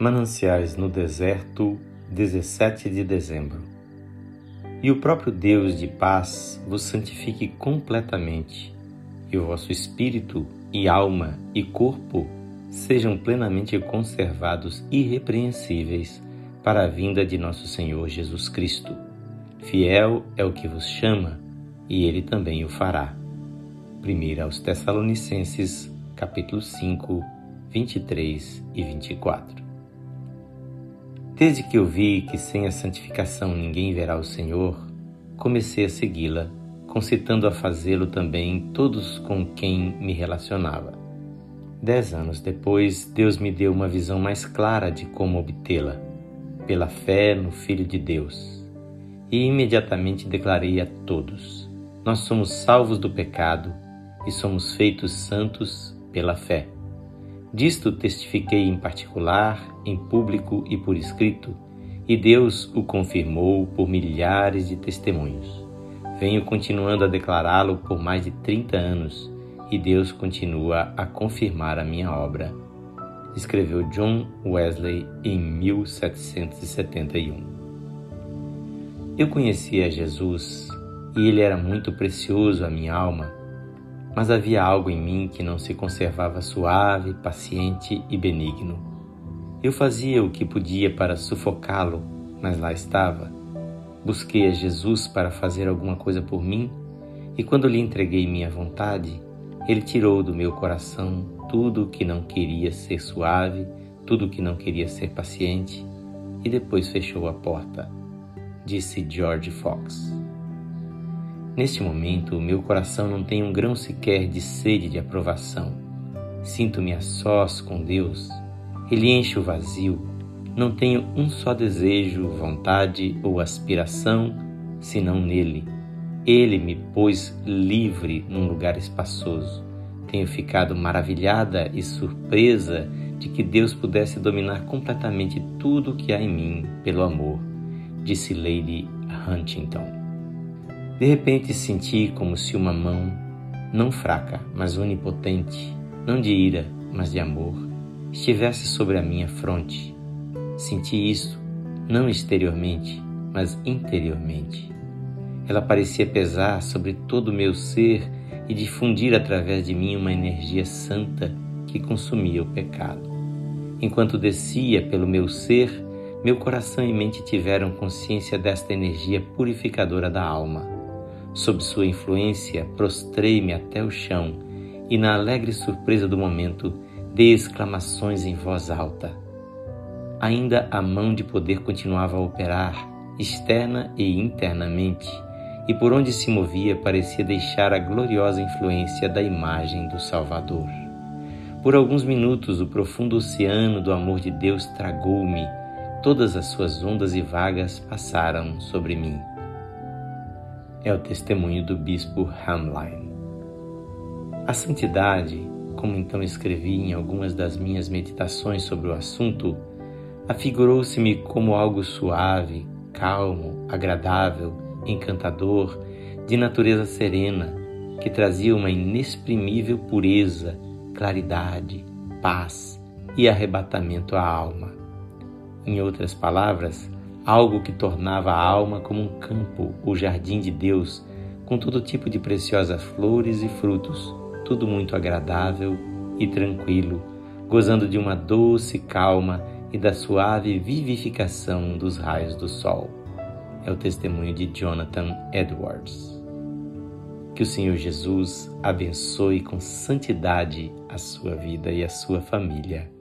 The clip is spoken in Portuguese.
Mananciais no Deserto, 17 de dezembro. E o próprio Deus de paz vos santifique completamente, e o vosso espírito, e alma, e corpo sejam plenamente conservados irrepreensíveis para a vinda de nosso Senhor Jesus Cristo. Fiel é o que vos chama, e ele também o fará. 1 aos Tessalonicenses, capítulo 5, 23 e 24. Desde que eu vi que sem a santificação ninguém verá o Senhor, comecei a segui-la, concitando a fazê-lo também todos com quem me relacionava. Dez anos depois, Deus me deu uma visão mais clara de como obtê-la, pela fé no Filho de Deus. E imediatamente declarei a todos: Nós somos salvos do pecado e somos feitos santos pela fé. Disto testifiquei em particular, em público e por escrito, e Deus o confirmou por milhares de testemunhos. Venho continuando a declará-lo por mais de 30 anos e Deus continua a confirmar a minha obra. Escreveu John Wesley em 1771. Eu conhecia Jesus e ele era muito precioso à minha alma mas havia algo em mim que não se conservava suave, paciente e benigno. Eu fazia o que podia para sufocá-lo, mas lá estava. Busquei a Jesus para fazer alguma coisa por mim, e quando lhe entreguei minha vontade, ele tirou do meu coração tudo o que não queria ser suave, tudo o que não queria ser paciente, e depois fechou a porta, disse George Fox. Neste momento, meu coração não tem um grão sequer de sede de aprovação. Sinto-me a sós com Deus. Ele enche o vazio. Não tenho um só desejo, vontade ou aspiração senão nele. Ele me pôs livre num lugar espaçoso. Tenho ficado maravilhada e surpresa de que Deus pudesse dominar completamente tudo o que há em mim pelo amor, disse Lady Huntington. De repente senti como se uma mão, não fraca, mas onipotente, não de ira, mas de amor, estivesse sobre a minha fronte. Senti isso, não exteriormente, mas interiormente. Ela parecia pesar sobre todo o meu ser e difundir através de mim uma energia santa que consumia o pecado. Enquanto descia pelo meu ser, meu coração e mente tiveram consciência desta energia purificadora da alma Sob sua influência, prostrei-me até o chão e, na alegre surpresa do momento, dei exclamações em voz alta. Ainda a mão de poder continuava a operar, externa e internamente, e por onde se movia parecia deixar a gloriosa influência da imagem do Salvador. Por alguns minutos, o profundo oceano do amor de Deus tragou-me, todas as suas ondas e vagas passaram sobre mim é o testemunho do bispo Hamline. A santidade, como então escrevi em algumas das minhas meditações sobre o assunto, afigurou-se-me como algo suave, calmo, agradável, encantador, de natureza serena, que trazia uma inexprimível pureza, claridade, paz e arrebatamento à alma. Em outras palavras, algo que tornava a alma como um campo ou jardim de Deus, com todo tipo de preciosas flores e frutos, tudo muito agradável e tranquilo, gozando de uma doce calma e da suave vivificação dos raios do sol. É o testemunho de Jonathan Edwards. Que o Senhor Jesus abençoe com santidade a sua vida e a sua família.